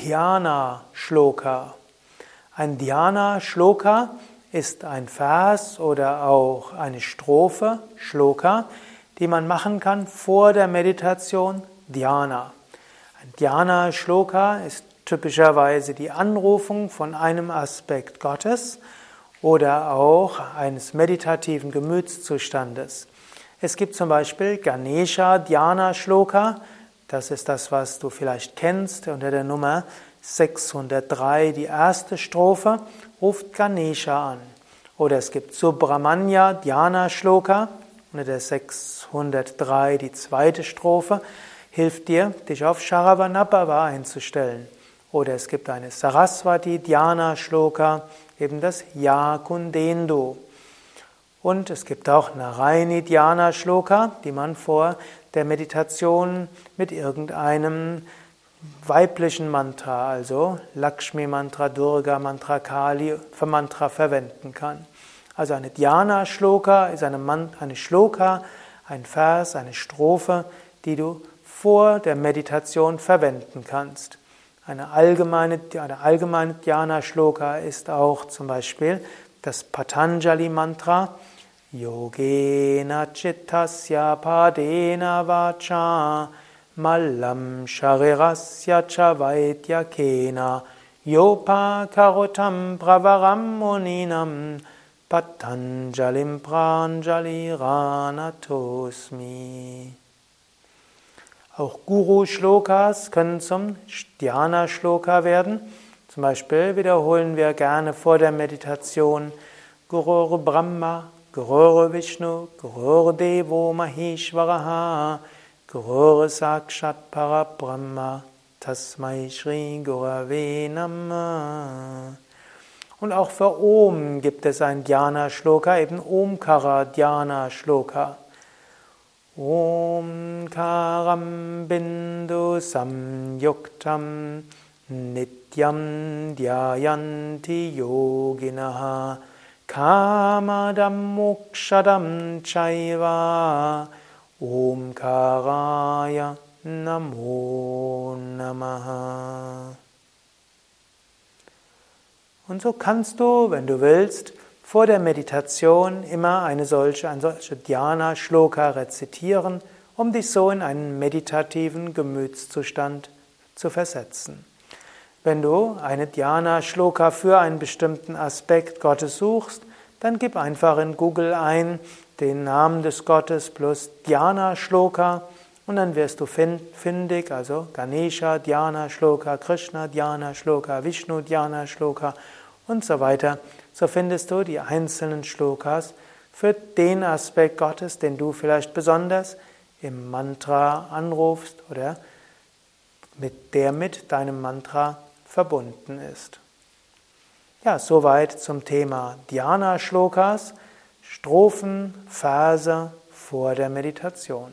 Dhyana Shloka. Ein Dhyana Shloka ist ein Vers oder auch eine Strophe, Shloka, die man machen kann vor der Meditation Dhyana. Ein Dhyana Shloka ist typischerweise die Anrufung von einem Aspekt Gottes oder auch eines meditativen Gemütszustandes. Es gibt zum Beispiel Ganesha Dhyana Shloka, das ist das, was du vielleicht kennst unter der Nummer 603, die erste Strophe, ruft Ganesha an. Oder es gibt Subramanya Dhyana Shloka unter der 603, die zweite Strophe, hilft dir, dich auf Sharavanabhava einzustellen. Oder es gibt eine Saraswati Dhyana Shloka, eben das Yakundendu. Und es gibt auch Narayani Dhyana Shloka, die man vor der Meditation mit irgendeinem weiblichen Mantra, also Lakshmi Mantra, Durga Mantra, Kali für Mantra verwenden kann. Also eine Dhyana Shloka ist eine, eine Shloka, ein Vers, eine Strophe, die du vor der Meditation verwenden kannst. Eine allgemeine, eine allgemeine Dhyana Shloka ist auch zum Beispiel das Patanjali Mantra, Yogena chittasya padena vacha mallam sharirasya cha vaidyakena yopa karotam pravaram muninam patanjalim pranjali ranatosmi. Auch Guru-Shlokas können zum Dhyana-Shloka werden. Zum Beispiel wiederholen wir gerne vor der Meditation Guru Brahma, Gurur Vishnu, Gurur Devo Maheshwaraha, Gurur Sakshat Parabrahma, Tasmai Shri Gurave Namah. Und auch für Om gibt es ein Dhyana Shloka, eben Omkara Dhyana Shloka. Omkaram Bindu Samyuktam Nityam Dhyayanti Yoginaha Kamadam Mokshadam Chaiva Omkaraya Namo Namaha. Und so kannst du, wenn du willst, vor der Meditation immer eine solche, ein solche Dhyana-Shloka rezitieren, um dich so in einen meditativen Gemütszustand zu versetzen. Wenn du eine Dhyana-Shloka für einen bestimmten Aspekt Gottes suchst, dann gib einfach in Google ein den Namen des Gottes plus Dhyana-Shloka und dann wirst du findig, also Ganesha Dhyana Shloka, Krishna Dhyana Shloka, Vishnu Dhyana Shloka und so weiter. So findest du die einzelnen Shlokas für den Aspekt Gottes, den du vielleicht besonders im Mantra anrufst oder mit der mit deinem Mantra verbunden ist. Ja, soweit zum Thema Dhyana Shlokas, Strophen, Verse vor der Meditation.